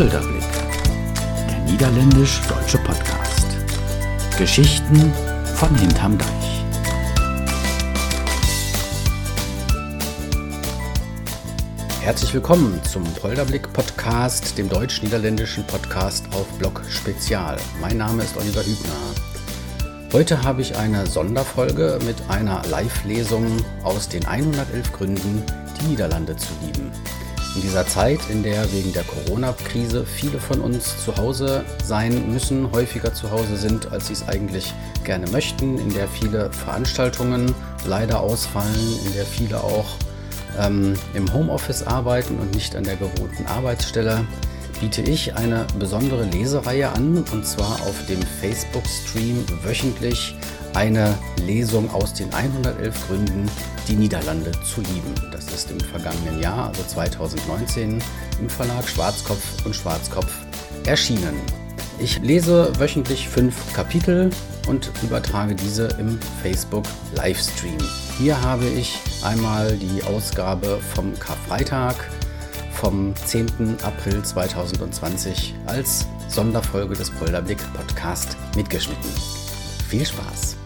Polderblick, der niederländisch-deutsche Podcast. Geschichten von hinterm Deich. Herzlich willkommen zum Polderblick Podcast, dem deutsch-niederländischen Podcast auf Blog Spezial. Mein Name ist Oliver Hübner. Heute habe ich eine Sonderfolge mit einer Live-Lesung aus den 111 Gründen, die Niederlande zu lieben. In dieser Zeit, in der wegen der Corona-Krise viele von uns zu Hause sein müssen, häufiger zu Hause sind, als sie es eigentlich gerne möchten, in der viele Veranstaltungen leider ausfallen, in der viele auch ähm, im Homeoffice arbeiten und nicht an der gewohnten Arbeitsstelle, biete ich eine besondere Lesereihe an und zwar auf dem Facebook-Stream wöchentlich eine Lesung aus den 111 Gründen, die Niederlande zu lieben. Das ist im vergangenen Jahr, also 2019, im Verlag Schwarzkopf und Schwarzkopf erschienen. Ich lese wöchentlich fünf Kapitel und übertrage diese im Facebook Livestream. Hier habe ich einmal die Ausgabe vom Karfreitag vom 10. April 2020 als Sonderfolge des Polderblick Podcast mitgeschnitten. Viel Spaß!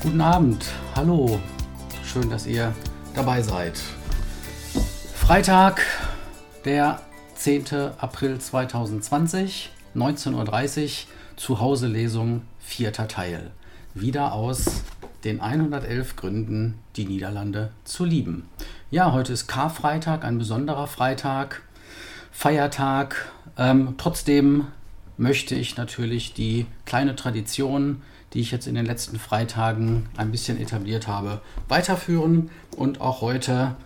Guten Abend, hallo, schön, dass ihr dabei seid. Freitag, der 10. April 2020, 19.30 Uhr, Zuhause-Lesung, vierter Teil. Wieder aus den 111 Gründen, die Niederlande zu lieben. Ja, heute ist Karfreitag, ein besonderer Freitag, Feiertag. Ähm, trotzdem möchte ich natürlich die kleine Tradition, die ich jetzt in den letzten Freitagen ein bisschen etabliert habe, weiterführen und auch heute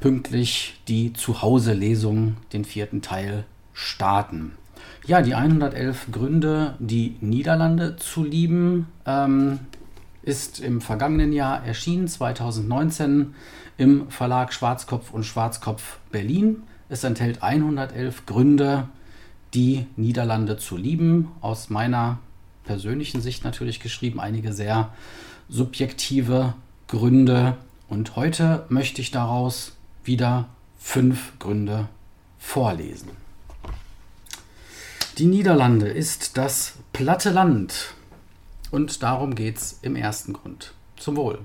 pünktlich die Zuhause-Lesung, den vierten Teil, starten. Ja, die 111 Gründe, die Niederlande zu lieben, ähm, ist im vergangenen Jahr erschienen, 2019, im Verlag Schwarzkopf und Schwarzkopf Berlin. Es enthält 111 Gründe, die Niederlande zu lieben, aus meiner persönlichen Sicht natürlich geschrieben, einige sehr subjektive Gründe. Und heute möchte ich daraus wieder fünf Gründe vorlesen. Die Niederlande ist das platte Land. Und darum geht es im ersten Grund. Zum Wohl.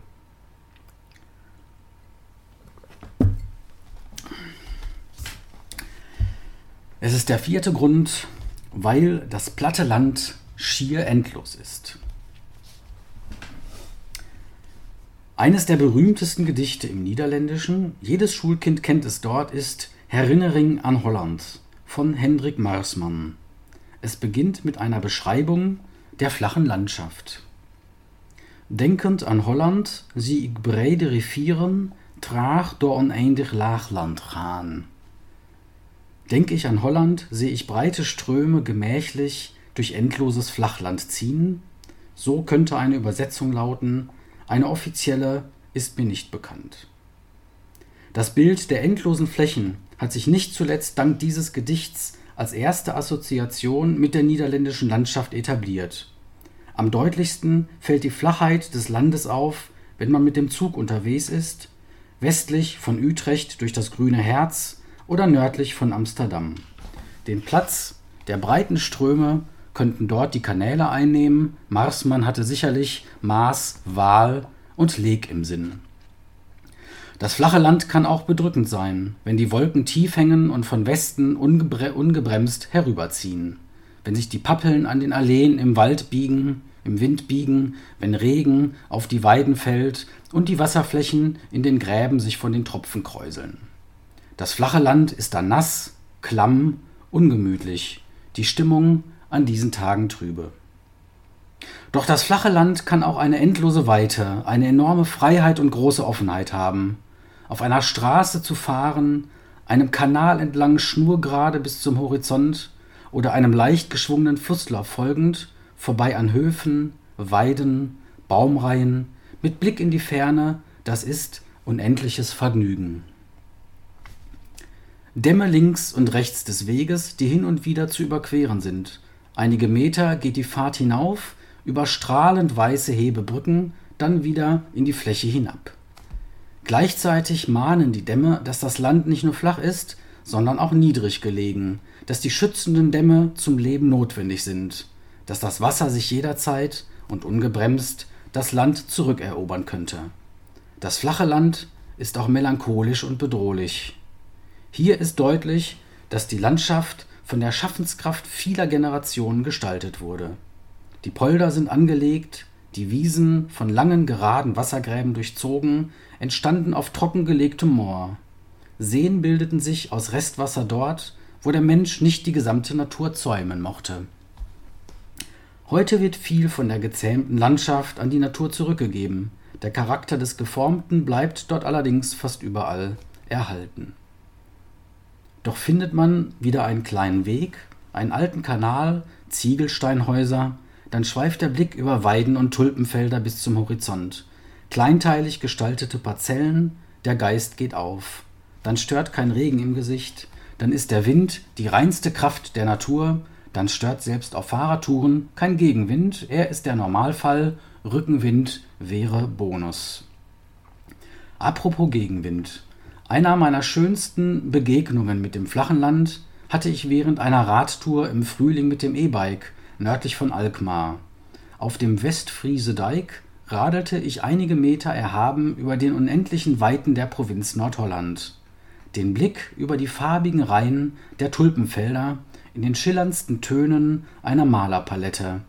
Es ist der vierte Grund, weil das platte Land schier endlos ist. Eines der berühmtesten Gedichte im Niederländischen, jedes Schulkind kennt es dort, ist Herinnering an Holland von Hendrik Marsman. Es beginnt mit einer Beschreibung der flachen Landschaft. Denkend an Holland zie ik brede rivieren traag door oneindig Laagland gaan. Denke ich an Holland, sehe ich breite Ströme gemächlich durch endloses Flachland ziehen. So könnte eine Übersetzung lauten, eine offizielle ist mir nicht bekannt. Das Bild der endlosen Flächen hat sich nicht zuletzt dank dieses Gedichts als erste Assoziation mit der niederländischen Landschaft etabliert. Am deutlichsten fällt die Flachheit des Landes auf, wenn man mit dem Zug unterwegs ist, westlich von Utrecht durch das grüne Herz oder nördlich von Amsterdam. Den Platz der breiten Ströme könnten dort die Kanäle einnehmen. Marsmann hatte sicherlich Maas, Waal und Leg im Sinn. Das flache Land kann auch bedrückend sein, wenn die Wolken tief hängen und von Westen ungebre ungebremst herüberziehen. Wenn sich die Pappeln an den Alleen im Wald biegen, im Wind biegen, wenn Regen auf die Weiden fällt und die Wasserflächen in den Gräben sich von den Tropfen kräuseln. Das flache Land ist dann nass, klamm, ungemütlich. Die Stimmung an diesen Tagen trübe. Doch das flache Land kann auch eine endlose Weite, eine enorme Freiheit und große Offenheit haben. Auf einer Straße zu fahren, einem Kanal entlang schnurgerade bis zum Horizont oder einem leicht geschwungenen Flusslauf folgend, vorbei an Höfen, Weiden, Baumreihen, mit Blick in die Ferne, das ist unendliches Vergnügen. Dämme links und rechts des Weges, die hin und wieder zu überqueren sind, Einige Meter geht die Fahrt hinauf, über strahlend weiße Hebebrücken, dann wieder in die Fläche hinab. Gleichzeitig mahnen die Dämme, dass das Land nicht nur flach ist, sondern auch niedrig gelegen, dass die schützenden Dämme zum Leben notwendig sind, dass das Wasser sich jederzeit und ungebremst das Land zurückerobern könnte. Das flache Land ist auch melancholisch und bedrohlich. Hier ist deutlich, dass die Landschaft von der Schaffenskraft vieler Generationen gestaltet wurde. Die Polder sind angelegt, die Wiesen von langen geraden Wassergräben durchzogen, entstanden auf trockengelegtem Moor. Seen bildeten sich aus Restwasser dort, wo der Mensch nicht die gesamte Natur zäumen mochte. Heute wird viel von der gezähmten Landschaft an die Natur zurückgegeben. Der Charakter des Geformten bleibt dort allerdings fast überall erhalten. Doch findet man wieder einen kleinen Weg, einen alten Kanal, Ziegelsteinhäuser, dann schweift der Blick über Weiden und Tulpenfelder bis zum Horizont. Kleinteilig gestaltete Parzellen, der Geist geht auf. Dann stört kein Regen im Gesicht, dann ist der Wind die reinste Kraft der Natur, dann stört selbst auf Fahrradtouren kein Gegenwind, er ist der Normalfall, Rückenwind wäre Bonus. Apropos Gegenwind. Einer meiner schönsten Begegnungen mit dem flachen Land hatte ich während einer Radtour im Frühling mit dem E-Bike nördlich von Alkmaar. Auf dem Westfriese Deich radelte ich einige Meter erhaben über den unendlichen Weiten der Provinz Nordholland. Den Blick über die farbigen Reihen der Tulpenfelder in den schillerndsten Tönen einer Malerpalette.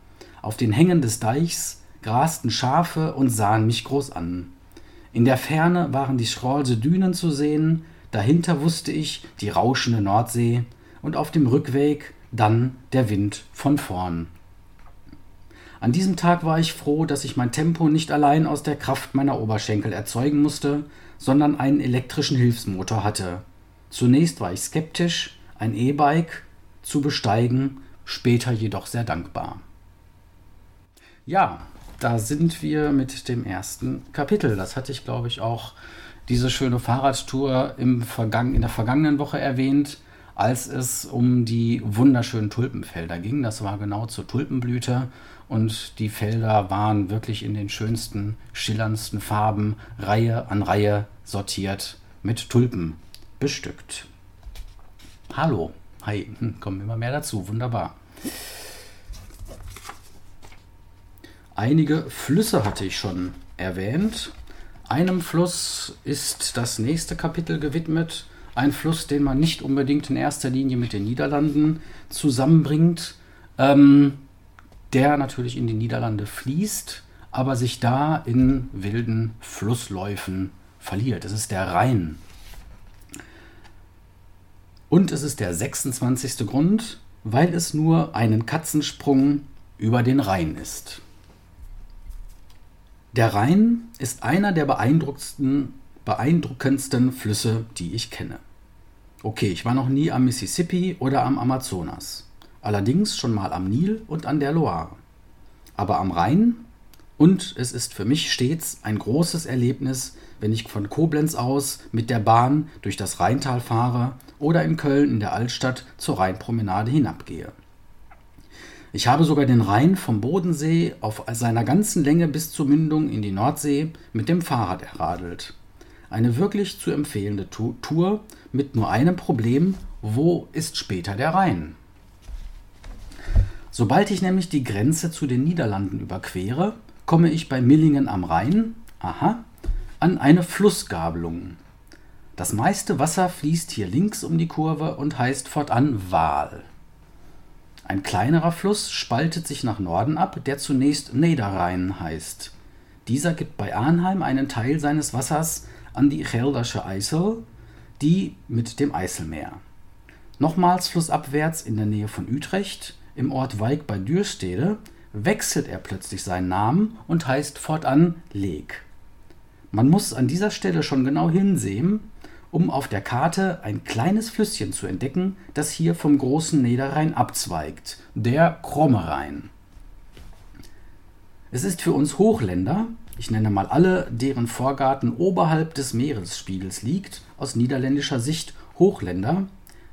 Auf den Hängen des Deichs grasten Schafe und sahen mich groß an. In der Ferne waren die Schrolse Dünen zu sehen, dahinter wusste ich die rauschende Nordsee und auf dem Rückweg dann der Wind von vorn. An diesem Tag war ich froh, dass ich mein Tempo nicht allein aus der Kraft meiner Oberschenkel erzeugen musste, sondern einen elektrischen Hilfsmotor hatte. Zunächst war ich skeptisch, ein E-Bike zu besteigen, später jedoch sehr dankbar. Ja, da sind wir mit dem ersten Kapitel. Das hatte ich, glaube ich, auch diese schöne Fahrradtour im Vergangen, in der vergangenen Woche erwähnt als es um die wunderschönen Tulpenfelder ging. Das war genau zur Tulpenblüte und die Felder waren wirklich in den schönsten, schillerndsten Farben Reihe an Reihe sortiert mit Tulpen bestückt. Hallo, hi, hm, kommen immer mehr dazu, wunderbar. Einige Flüsse hatte ich schon erwähnt. Einem Fluss ist das nächste Kapitel gewidmet ein Fluss, den man nicht unbedingt in erster Linie mit den Niederlanden zusammenbringt, ähm, der natürlich in die Niederlande fließt, aber sich da in wilden Flussläufen verliert. Es ist der Rhein. Und es ist der 26. Grund, weil es nur einen Katzensprung über den Rhein ist. Der Rhein ist einer der beeindruckendsten, beeindruckendsten Flüsse, die ich kenne. Okay, ich war noch nie am Mississippi oder am Amazonas. Allerdings schon mal am Nil und an der Loire. Aber am Rhein und es ist für mich stets ein großes Erlebnis, wenn ich von Koblenz aus mit der Bahn durch das Rheintal fahre oder in Köln in der Altstadt zur Rheinpromenade hinabgehe. Ich habe sogar den Rhein vom Bodensee auf seiner ganzen Länge bis zur Mündung in die Nordsee mit dem Fahrrad erradelt. Eine wirklich zu empfehlende Tour mit nur einem Problem, wo ist später der Rhein? Sobald ich nämlich die Grenze zu den Niederlanden überquere, komme ich bei Millingen am Rhein, aha, an eine Flussgabelung. Das meiste Wasser fließt hier links um die Kurve und heißt fortan Waal. Ein kleinerer Fluss spaltet sich nach Norden ab, der zunächst Niederrhein heißt. Dieser gibt bei Arnheim einen Teil seines Wassers an die Geldersche Eisel, die mit dem Eiselmeer. Nochmals flussabwärts in der Nähe von Utrecht, im Ort Weig bei Dürstede, wechselt er plötzlich seinen Namen und heißt fortan Leek. Man muss an dieser Stelle schon genau hinsehen, um auf der Karte ein kleines Flüsschen zu entdecken, das hier vom großen Niederrhein abzweigt, der Krommerrhein. Es ist für uns Hochländer ich nenne mal alle, deren Vorgarten oberhalb des Meeresspiegels liegt, aus niederländischer Sicht Hochländer,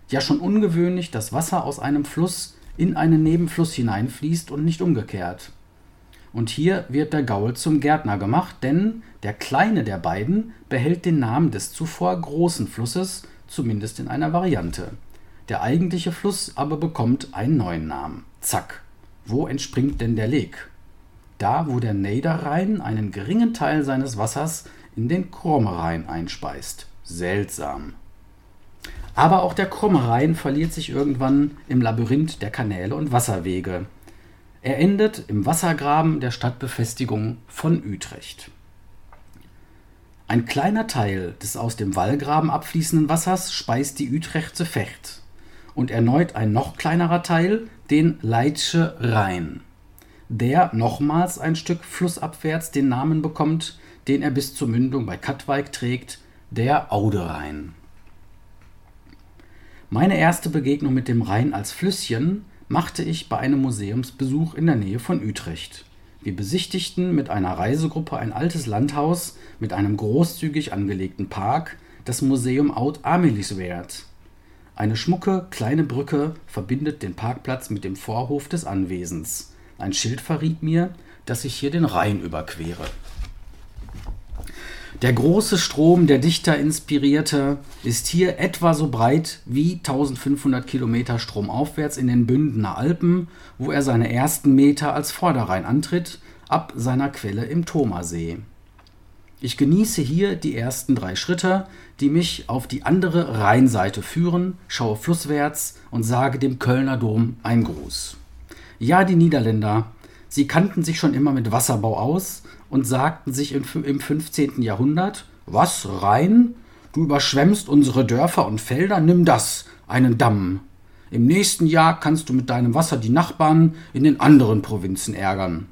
ja schon ungewöhnlich, dass Wasser aus einem Fluss in einen Nebenfluss hineinfließt und nicht umgekehrt. Und hier wird der Gaul zum Gärtner gemacht, denn der kleine der beiden behält den Namen des zuvor großen Flusses, zumindest in einer Variante. Der eigentliche Fluss aber bekommt einen neuen Namen. Zack. Wo entspringt denn der Leg? Da, wo der Niederrhein einen geringen Teil seines Wassers in den Krumme Rhein einspeist. Seltsam. Aber auch der Krumme Rhein verliert sich irgendwann im Labyrinth der Kanäle und Wasserwege. Er endet im Wassergraben der Stadtbefestigung von Utrecht. Ein kleiner Teil des aus dem Wallgraben abfließenden Wassers speist die Utrechtse Fecht und erneut ein noch kleinerer Teil den Leitsche Rhein, der nochmals ein Stück flussabwärts den Namen bekommt, den er bis zur Mündung bei Katwijk trägt, der Aude Rhein. Meine erste Begegnung mit dem Rhein als Flüsschen machte ich bei einem Museumsbesuch in der Nähe von Utrecht. Wir besichtigten mit einer Reisegruppe ein altes Landhaus mit einem großzügig angelegten Park, das Museum Oud Amelisweert. Eine schmucke, kleine Brücke verbindet den Parkplatz mit dem Vorhof des Anwesens. Ein Schild verriet mir, dass ich hier den Rhein überquere der große Strom, der Dichter inspirierte, ist hier etwa so breit wie 1500 Kilometer stromaufwärts in den Bündener Alpen, wo er seine ersten Meter als Vorderrhein antritt, ab seiner Quelle im Thomasee. Ich genieße hier die ersten drei Schritte, die mich auf die andere Rheinseite führen, schaue flusswärts und sage dem Kölner Dom einen Gruß. Ja, die Niederländer, sie kannten sich schon immer mit Wasserbau aus, und sagten sich im, im 15. Jahrhundert, was, Rhein? Du überschwemmst unsere Dörfer und Felder, nimm das, einen Damm. Im nächsten Jahr kannst du mit deinem Wasser die Nachbarn in den anderen Provinzen ärgern.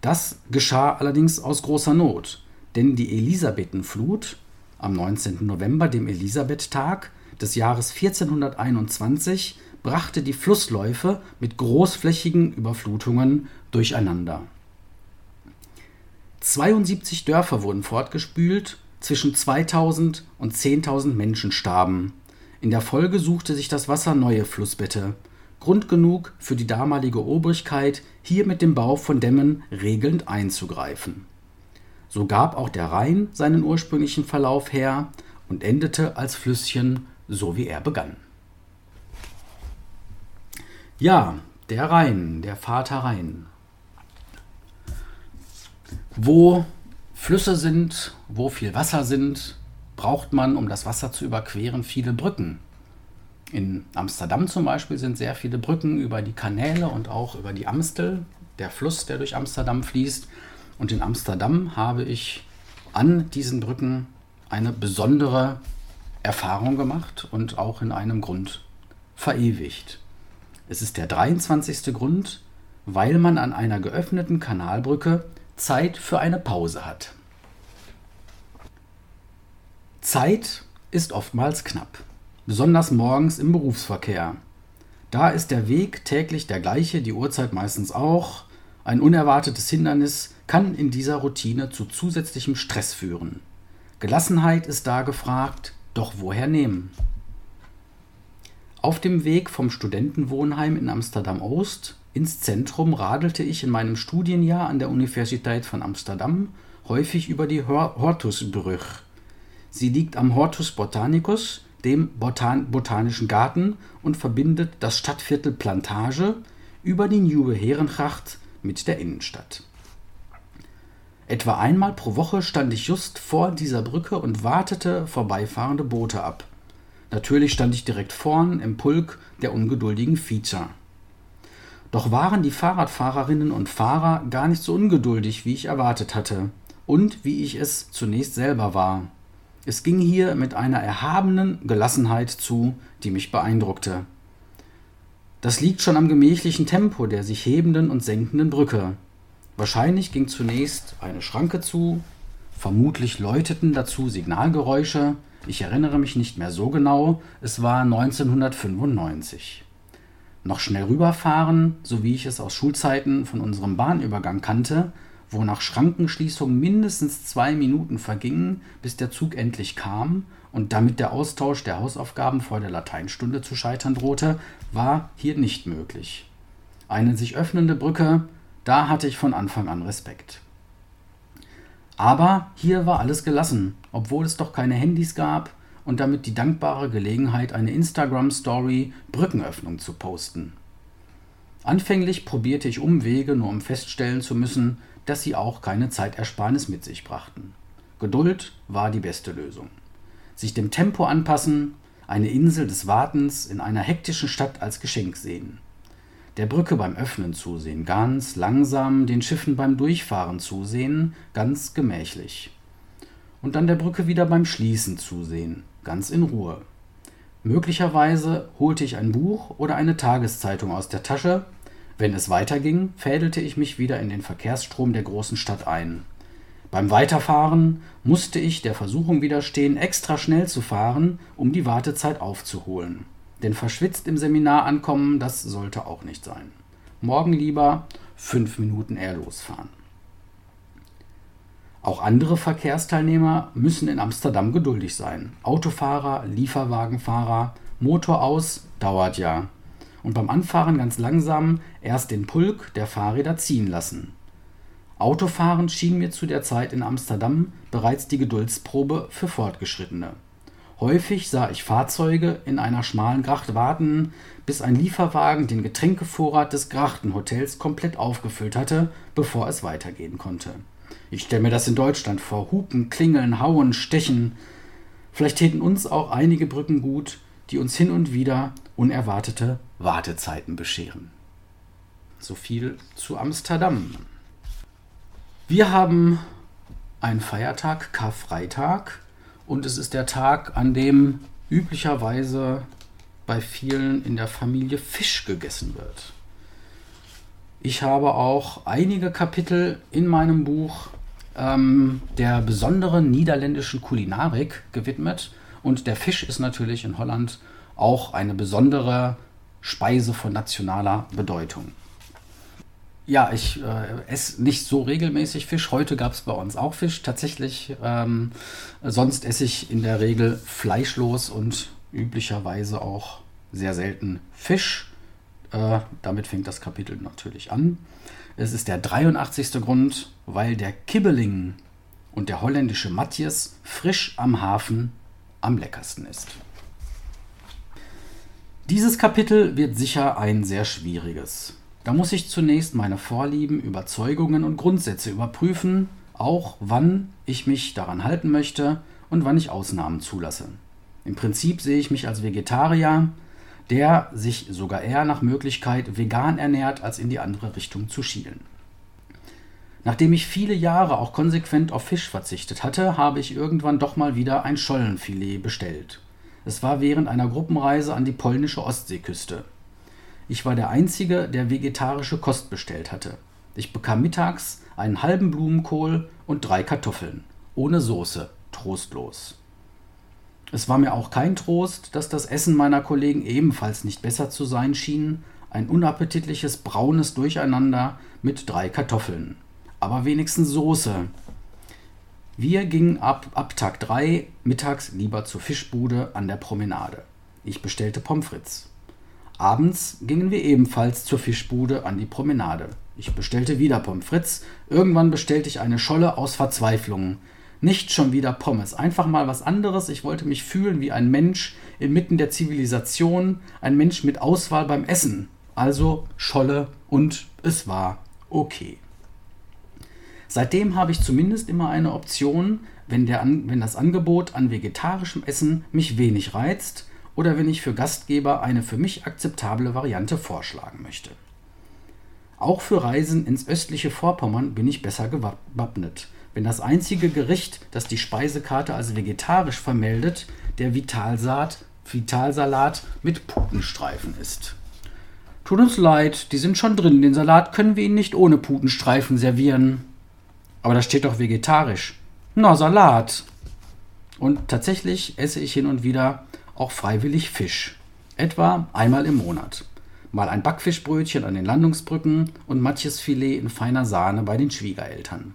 Das geschah allerdings aus großer Not, denn die Elisabethenflut am 19. November, dem Elisabethtag des Jahres 1421, brachte die Flussläufe mit großflächigen Überflutungen durcheinander. 72 Dörfer wurden fortgespült, zwischen 2000 und 10.000 Menschen starben. In der Folge suchte sich das Wasser neue Flussbette. Grund genug für die damalige Obrigkeit, hier mit dem Bau von Dämmen regelnd einzugreifen. So gab auch der Rhein seinen ursprünglichen Verlauf her und endete als Flüsschen, so wie er begann. Ja, der Rhein, der Vater Rhein. Wo Flüsse sind, wo viel Wasser sind, braucht man, um das Wasser zu überqueren, viele Brücken. In Amsterdam zum Beispiel sind sehr viele Brücken über die Kanäle und auch über die Amstel, der Fluss, der durch Amsterdam fließt. Und in Amsterdam habe ich an diesen Brücken eine besondere Erfahrung gemacht und auch in einem Grund verewigt. Es ist der 23. Grund, weil man an einer geöffneten Kanalbrücke Zeit für eine Pause hat. Zeit ist oftmals knapp, besonders morgens im Berufsverkehr. Da ist der Weg täglich der gleiche, die Uhrzeit meistens auch. Ein unerwartetes Hindernis kann in dieser Routine zu zusätzlichem Stress führen. Gelassenheit ist da gefragt, doch woher nehmen? Auf dem Weg vom Studentenwohnheim in Amsterdam-Oost ins Zentrum radelte ich in meinem Studienjahr an der Universität von Amsterdam häufig über die Hortusbrug. Sie liegt am Hortus Botanicus, dem Botan Botanischen Garten, und verbindet das Stadtviertel Plantage über die Nieuwe Herengracht mit der Innenstadt. Etwa einmal pro Woche stand ich just vor dieser Brücke und wartete vorbeifahrende Boote ab. Natürlich stand ich direkt vorn im Pulk der ungeduldigen Viecher. Doch waren die Fahrradfahrerinnen und Fahrer gar nicht so ungeduldig, wie ich erwartet hatte und wie ich es zunächst selber war. Es ging hier mit einer erhabenen Gelassenheit zu, die mich beeindruckte. Das liegt schon am gemächlichen Tempo der sich hebenden und senkenden Brücke. Wahrscheinlich ging zunächst eine Schranke zu, vermutlich läuteten dazu Signalgeräusche, ich erinnere mich nicht mehr so genau, es war 1995 noch schnell rüberfahren, so wie ich es aus Schulzeiten von unserem Bahnübergang kannte, wo nach Schrankenschließung mindestens zwei Minuten vergingen, bis der Zug endlich kam und damit der Austausch der Hausaufgaben vor der Lateinstunde zu scheitern drohte, war hier nicht möglich. Eine sich öffnende Brücke Da hatte ich von Anfang an Respekt. Aber hier war alles gelassen, obwohl es doch keine Handys gab und damit die dankbare Gelegenheit, eine Instagram-Story Brückenöffnung zu posten. Anfänglich probierte ich Umwege, nur um feststellen zu müssen, dass sie auch keine Zeitersparnis mit sich brachten. Geduld war die beste Lösung. Sich dem Tempo anpassen, eine Insel des Wartens in einer hektischen Stadt als Geschenk sehen. Der Brücke beim Öffnen zusehen, ganz langsam, den Schiffen beim Durchfahren zusehen, ganz gemächlich. Und dann der Brücke wieder beim Schließen zusehen, ganz in Ruhe. Möglicherweise holte ich ein Buch oder eine Tageszeitung aus der Tasche. Wenn es weiterging, fädelte ich mich wieder in den Verkehrsstrom der großen Stadt ein. Beim Weiterfahren musste ich der Versuchung widerstehen, extra schnell zu fahren, um die Wartezeit aufzuholen. Denn verschwitzt im Seminar ankommen, das sollte auch nicht sein. Morgen lieber fünf Minuten eher losfahren. Auch andere Verkehrsteilnehmer müssen in Amsterdam geduldig sein. Autofahrer, Lieferwagenfahrer, Motor aus dauert ja. Und beim Anfahren ganz langsam erst den Pulk der Fahrräder ziehen lassen. Autofahren schien mir zu der Zeit in Amsterdam bereits die Geduldsprobe für Fortgeschrittene. Häufig sah ich Fahrzeuge in einer schmalen Gracht warten, bis ein Lieferwagen den Getränkevorrat des Grachtenhotels komplett aufgefüllt hatte, bevor es weitergehen konnte. Ich stelle mir das in Deutschland vor. Hupen, klingeln, hauen, stechen. Vielleicht täten uns auch einige Brücken gut, die uns hin und wieder unerwartete Wartezeiten bescheren. So viel zu Amsterdam. Wir haben einen Feiertag, Karfreitag, und es ist der Tag, an dem üblicherweise bei vielen in der Familie Fisch gegessen wird. Ich habe auch einige Kapitel in meinem Buch ähm, der besonderen niederländischen Kulinarik gewidmet. Und der Fisch ist natürlich in Holland auch eine besondere Speise von nationaler Bedeutung. Ja, ich äh, esse nicht so regelmäßig Fisch. Heute gab es bei uns auch Fisch tatsächlich. Ähm, sonst esse ich in der Regel fleischlos und üblicherweise auch sehr selten Fisch. Äh, damit fängt das Kapitel natürlich an. Es ist der 83. Grund, weil der Kibbeling und der holländische Matthias frisch am Hafen am leckersten ist. Dieses Kapitel wird sicher ein sehr schwieriges. Da muss ich zunächst meine Vorlieben, Überzeugungen und Grundsätze überprüfen, auch wann ich mich daran halten möchte und wann ich Ausnahmen zulasse. Im Prinzip sehe ich mich als Vegetarier, der sich sogar eher nach Möglichkeit vegan ernährt, als in die andere Richtung zu schielen. Nachdem ich viele Jahre auch konsequent auf Fisch verzichtet hatte, habe ich irgendwann doch mal wieder ein Schollenfilet bestellt. Es war während einer Gruppenreise an die polnische Ostseeküste. Ich war der Einzige, der vegetarische Kost bestellt hatte. Ich bekam mittags einen halben Blumenkohl und drei Kartoffeln. Ohne Soße. Trostlos. Es war mir auch kein Trost, dass das Essen meiner Kollegen ebenfalls nicht besser zu sein schien, ein unappetitliches braunes Durcheinander mit drei Kartoffeln. Aber wenigstens Soße. Wir gingen ab, ab Tag 3 mittags lieber zur Fischbude an der Promenade. Ich bestellte Pommes frites. Abends gingen wir ebenfalls zur Fischbude an die Promenade. Ich bestellte wieder Pommes frites. Irgendwann bestellte ich eine Scholle aus Verzweiflung. Nicht schon wieder Pommes, einfach mal was anderes. Ich wollte mich fühlen wie ein Mensch inmitten der Zivilisation, ein Mensch mit Auswahl beim Essen. Also Scholle und es war okay. Seitdem habe ich zumindest immer eine Option, wenn, der, wenn das Angebot an vegetarischem Essen mich wenig reizt oder wenn ich für Gastgeber eine für mich akzeptable Variante vorschlagen möchte. Auch für Reisen ins östliche Vorpommern bin ich besser gewappnet wenn das einzige Gericht, das die Speisekarte als vegetarisch vermeldet, der Vitalsaat, Vitalsalat mit Putenstreifen ist. Tut uns leid, die sind schon drin. Den Salat können wir Ihnen nicht ohne Putenstreifen servieren. Aber da steht doch vegetarisch. Na, Salat. Und tatsächlich esse ich hin und wieder auch freiwillig Fisch. Etwa einmal im Monat. Mal ein Backfischbrötchen an den Landungsbrücken und manches Filet in feiner Sahne bei den Schwiegereltern.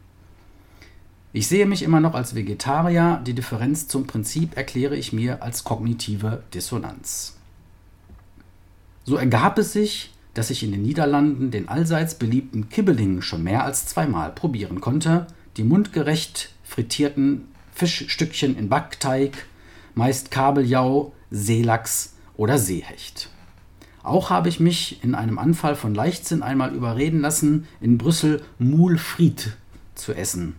Ich sehe mich immer noch als Vegetarier, die Differenz zum Prinzip erkläre ich mir als kognitive Dissonanz. So ergab es sich, dass ich in den Niederlanden den allseits beliebten Kibbeling schon mehr als zweimal probieren konnte, die mundgerecht frittierten Fischstückchen in Backteig, meist Kabeljau, Seelachs oder Seehecht. Auch habe ich mich in einem Anfall von Leichtsinn einmal überreden lassen, in Brüssel Moule Fried zu essen.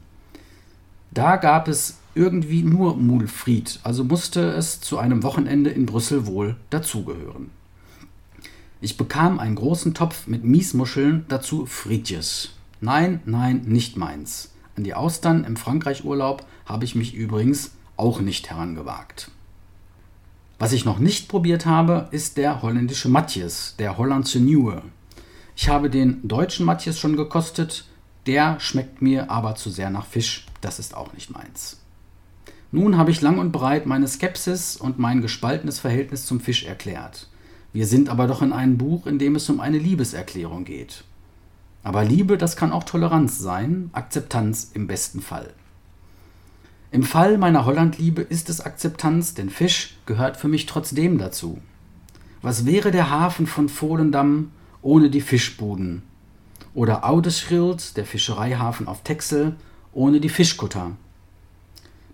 Da gab es irgendwie nur Moule Fried, also musste es zu einem Wochenende in Brüssel wohl dazugehören. Ich bekam einen großen Topf mit Miesmuscheln, dazu Frietjes. Nein, nein, nicht meins. An die Austern im Frankreich-Urlaub habe ich mich übrigens auch nicht herangewagt. Was ich noch nicht probiert habe, ist der holländische Matjes, der Hollandse Nieuwe. Ich habe den deutschen Matjes schon gekostet, der schmeckt mir aber zu sehr nach Fisch, das ist auch nicht meins. Nun habe ich lang und breit meine Skepsis und mein gespaltenes Verhältnis zum Fisch erklärt. Wir sind aber doch in einem Buch, in dem es um eine Liebeserklärung geht. Aber Liebe, das kann auch Toleranz sein, Akzeptanz im besten Fall. Im Fall meiner Hollandliebe ist es Akzeptanz, denn Fisch gehört für mich trotzdem dazu. Was wäre der Hafen von Volendam ohne die Fischbuden? Oder Audeschild, der Fischereihafen auf Texel, ohne die Fischkutter?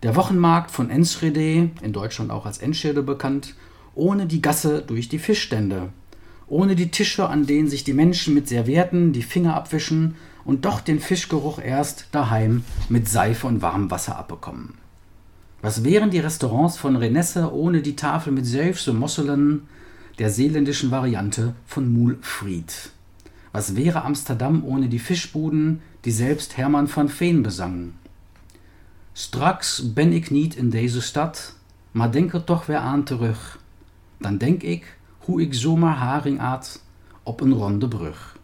Der Wochenmarkt von Enschede, in Deutschland auch als Enschede bekannt, ohne die Gasse durch die Fischstände, ohne die Tische, an denen sich die Menschen mit Servietten die Finger abwischen und doch den Fischgeruch erst daheim mit Seife und warmem Wasser abbekommen. Was wären die Restaurants von Renesse ohne die Tafel mit Selfs und Mosselen, der seeländischen Variante von Moule Fried? Was wäre Amsterdam ohne die Fischbuden, die selbst Hermann van Veen besangen? Straks ben ik niet in deze stad, maar denk er toch weer aan terug dan denk ik hoe ik zomaar haring at op een ronde Brug.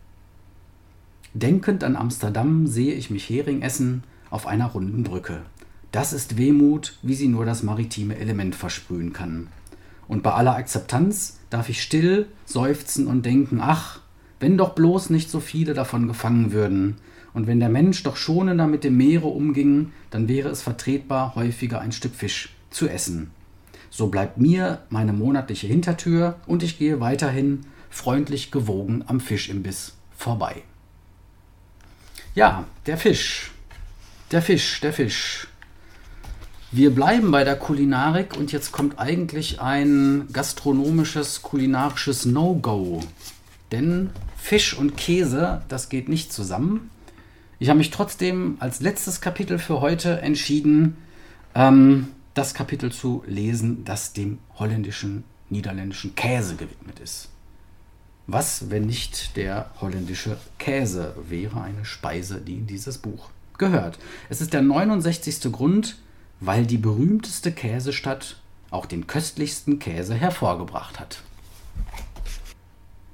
Denkend an Amsterdam sehe ich mich Hering essen auf einer runden Brücke. Das ist Wehmut, wie sie nur das maritime Element versprühen kann. Und bei aller Akzeptanz darf ich still seufzen und denken, ach, wenn doch bloß nicht so viele davon gefangen würden, und wenn der Mensch doch schonender mit dem Meere umging, dann wäre es vertretbar, häufiger ein Stück Fisch zu essen. So bleibt mir meine monatliche Hintertür und ich gehe weiterhin freundlich gewogen am Fischimbiss vorbei. Ja, der Fisch. Der Fisch, der Fisch. Wir bleiben bei der Kulinarik und jetzt kommt eigentlich ein gastronomisches, kulinarisches No-Go. Denn Fisch und Käse, das geht nicht zusammen. Ich habe mich trotzdem als letztes Kapitel für heute entschieden, ähm, das Kapitel zu lesen, das dem holländischen, niederländischen Käse gewidmet ist. Was, wenn nicht der holländische Käse wäre eine Speise, die in dieses Buch gehört? Es ist der 69. Grund, weil die berühmteste Käsestadt auch den köstlichsten Käse hervorgebracht hat.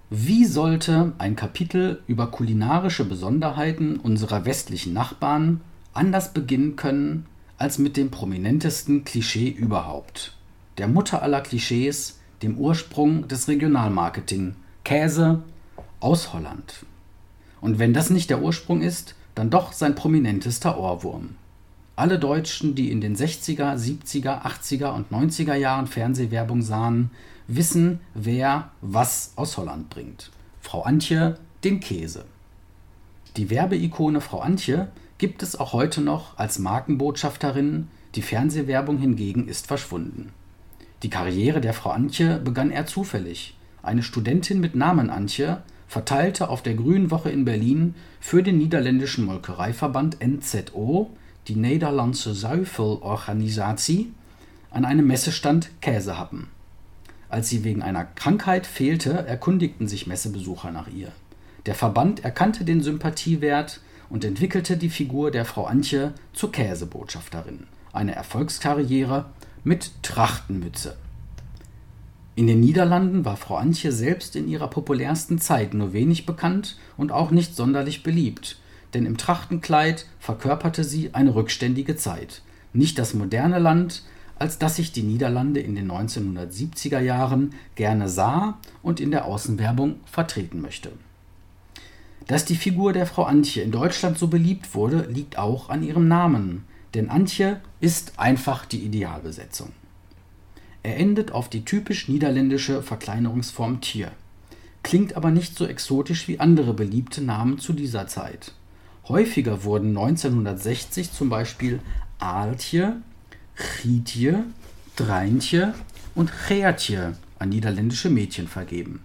Wie sollte ein Kapitel über kulinarische Besonderheiten unserer westlichen Nachbarn anders beginnen können als mit dem prominentesten Klischee überhaupt. Der Mutter aller Klischees, dem Ursprung des Regionalmarketing. Käse aus Holland. Und wenn das nicht der Ursprung ist, dann doch sein prominentester Ohrwurm. Alle Deutschen, die in den 60er, 70er, 80er und 90er Jahren Fernsehwerbung sahen, wissen, wer was aus Holland bringt. Frau Antje, den Käse. Die Werbeikone Frau Antje gibt es auch heute noch als Markenbotschafterin, die Fernsehwerbung hingegen ist verschwunden. Die Karriere der Frau Antje begann eher zufällig. Eine Studentin mit Namen Antje verteilte auf der Grünen Woche in Berlin für den niederländischen Molkereiverband NZO, die Nederlandse Zuivelorganisatie, an einem Messestand Käsehappen. Als sie wegen einer Krankheit fehlte, erkundigten sich Messebesucher nach ihr. Der Verband erkannte den Sympathiewert und entwickelte die Figur der Frau Antje zur Käsebotschafterin. Eine Erfolgskarriere mit Trachtenmütze. In den Niederlanden war Frau Antje selbst in ihrer populärsten Zeit nur wenig bekannt und auch nicht sonderlich beliebt, denn im Trachtenkleid verkörperte sie eine rückständige Zeit, nicht das moderne Land, als das sich die Niederlande in den 1970er Jahren gerne sah und in der Außenwerbung vertreten möchte. Dass die Figur der Frau Antje in Deutschland so beliebt wurde, liegt auch an ihrem Namen, denn Antje ist einfach die Idealbesetzung. Er endet auf die typisch niederländische Verkleinerungsform Tier. klingt aber nicht so exotisch wie andere beliebte Namen zu dieser Zeit. Häufiger wurden 1960 zum Beispiel Aaltje, Gietje, Dreintje und Geertje an niederländische Mädchen vergeben.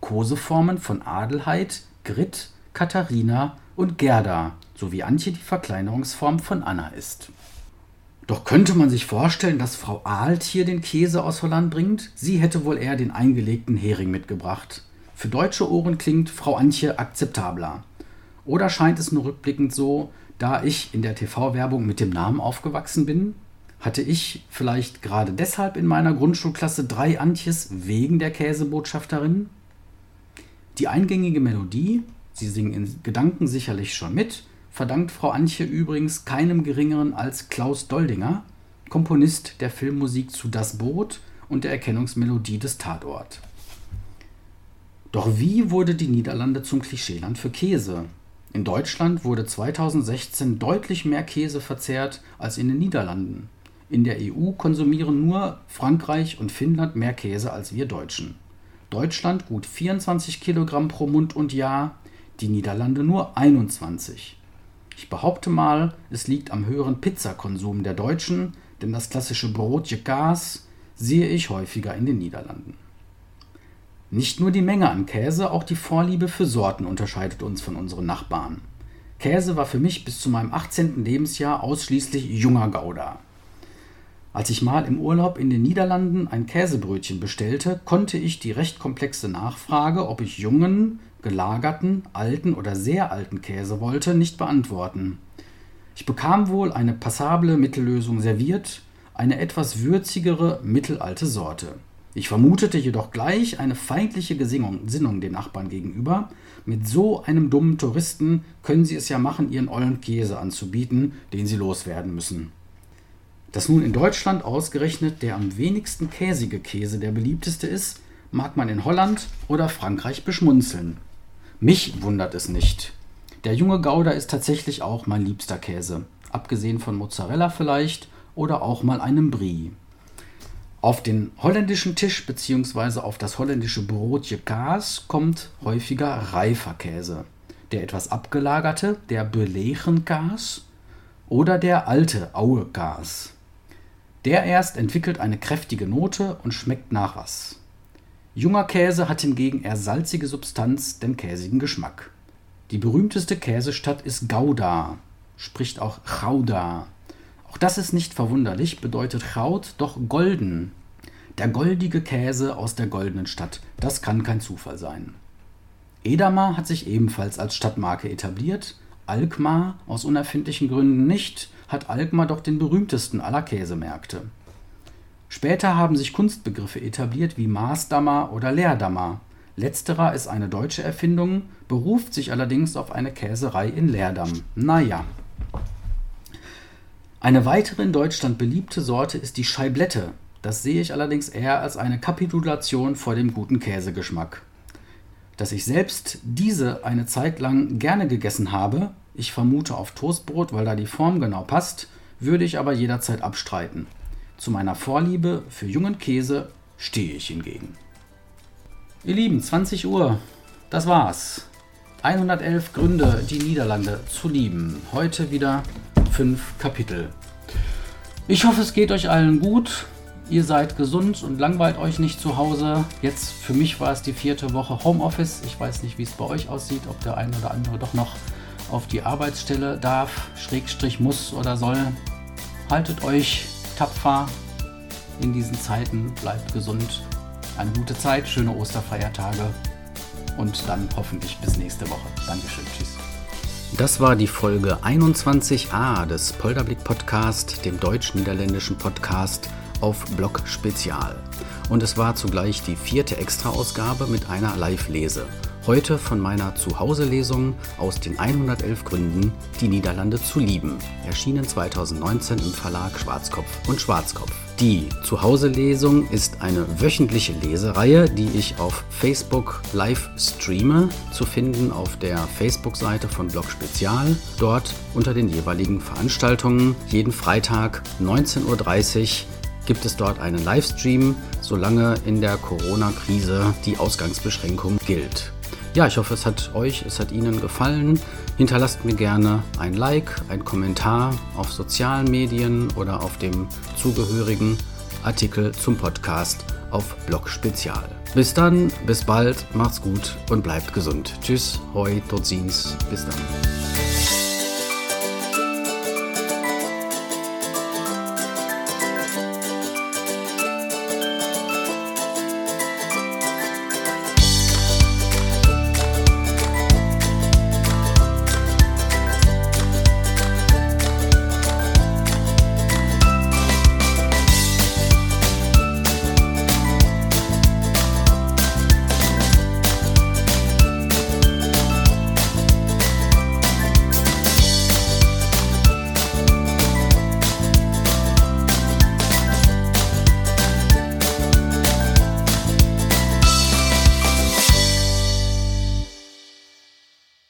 Koseformen von Adelheid, Grit, Katharina und Gerda sowie Antje die Verkleinerungsform von Anna ist. Doch könnte man sich vorstellen, dass Frau Aaltje den Käse aus Holland bringt? Sie hätte wohl eher den eingelegten Hering mitgebracht. Für deutsche Ohren klingt Frau Antje akzeptabler. Oder scheint es nur rückblickend so, da ich in der TV-Werbung mit dem Namen aufgewachsen bin? Hatte ich vielleicht gerade deshalb in meiner Grundschulklasse drei Antjes wegen der Käsebotschafterin? Die eingängige Melodie, Sie singen in Gedanken sicherlich schon mit, verdankt Frau Antje übrigens keinem geringeren als Klaus Doldinger, Komponist der Filmmusik zu Das Boot und der Erkennungsmelodie des Tatort. Doch wie wurde die Niederlande zum Klischeeland für Käse? In Deutschland wurde 2016 deutlich mehr Käse verzehrt als in den Niederlanden. In der EU konsumieren nur Frankreich und Finnland mehr Käse als wir Deutschen. Deutschland gut 24 Kilogramm pro Mund und Jahr, die Niederlande nur 21. Ich behaupte mal, es liegt am höheren Pizzakonsum der Deutschen, denn das klassische Brotje Gas sehe ich häufiger in den Niederlanden. Nicht nur die Menge an Käse, auch die Vorliebe für Sorten unterscheidet uns von unseren Nachbarn. Käse war für mich bis zu meinem 18. Lebensjahr ausschließlich junger Gouda. Als ich mal im Urlaub in den Niederlanden ein Käsebrötchen bestellte, konnte ich die recht komplexe Nachfrage, ob ich jungen, gelagerten, alten oder sehr alten Käse wollte, nicht beantworten. Ich bekam wohl eine passable Mittellösung serviert, eine etwas würzigere mittelalte Sorte. Ich vermutete jedoch gleich eine feindliche Gesinnung dem Nachbarn gegenüber. Mit so einem dummen Touristen können sie es ja machen, ihren ollen Käse anzubieten, den sie loswerden müssen. Dass nun in Deutschland ausgerechnet der am wenigsten käsige Käse der beliebteste ist, mag man in Holland oder Frankreich beschmunzeln. Mich wundert es nicht. Der junge Gouda ist tatsächlich auch mein liebster Käse, abgesehen von Mozzarella vielleicht oder auch mal einem Brie. Auf den holländischen Tisch bzw. auf das holländische Brotje Kaas kommt häufiger reifer Käse. Der etwas abgelagerte, der Belechenkaas oder der alte Aue Kaas. Der erst entwickelt eine kräftige Note und schmeckt nach was. Junger Käse hat hingegen eher salzige Substanz, denn käsigen Geschmack. Die berühmteste Käsestadt ist Gouda, spricht auch Gouda auch das ist nicht verwunderlich, bedeutet Chaut doch golden. Der goldige Käse aus der goldenen Stadt, das kann kein Zufall sein. Edamer hat sich ebenfalls als Stadtmarke etabliert, Alkmaar aus unerfindlichen Gründen nicht, hat Alkmaar doch den berühmtesten aller Käsemärkte. Später haben sich Kunstbegriffe etabliert wie Maßdammer oder Leerdammer. Letzterer ist eine deutsche Erfindung, beruft sich allerdings auf eine Käserei in Leerdam. Naja. Eine weitere in Deutschland beliebte Sorte ist die Scheiblette. Das sehe ich allerdings eher als eine Kapitulation vor dem guten Käsegeschmack. Dass ich selbst diese eine Zeit lang gerne gegessen habe, ich vermute auf Toastbrot, weil da die Form genau passt, würde ich aber jederzeit abstreiten. Zu meiner Vorliebe für jungen Käse stehe ich hingegen. Ihr Lieben, 20 Uhr, das war's. 111 Gründe, die Niederlande zu lieben. Heute wieder fünf Kapitel. Ich hoffe, es geht euch allen gut. Ihr seid gesund und langweilt euch nicht zu Hause. Jetzt für mich war es die vierte Woche Homeoffice. Ich weiß nicht, wie es bei euch aussieht, ob der eine oder andere doch noch auf die Arbeitsstelle darf, Schrägstrich muss oder soll. Haltet euch tapfer in diesen Zeiten, bleibt gesund. Eine gute Zeit, schöne Osterfeiertage und dann hoffentlich bis nächste Woche. Dankeschön, tschüss. Das war die Folge 21a des Polderblick Podcast, dem deutsch-niederländischen Podcast auf Blog Spezial. Und es war zugleich die vierte Extra-Ausgabe mit einer Live-Lese. Heute von meiner Zuhause-Lesung aus den 111 Gründen, die Niederlande zu lieben, erschienen 2019 im Verlag Schwarzkopf und Schwarzkopf. Die Zuhause-Lesung ist eine wöchentliche Lesereihe, die ich auf Facebook live streame, zu finden auf der Facebook-Seite von Blog Spezial, dort unter den jeweiligen Veranstaltungen jeden Freitag 19.30 Uhr gibt es dort einen Livestream, solange in der Corona-Krise die Ausgangsbeschränkung gilt. Ja, ich hoffe, es hat euch, es hat Ihnen gefallen. Hinterlasst mir gerne ein Like, ein Kommentar auf sozialen Medien oder auf dem zugehörigen Artikel zum Podcast auf Blog Spezial. Bis dann, bis bald, macht's gut und bleibt gesund. Tschüss, hoi, tot Bis dann.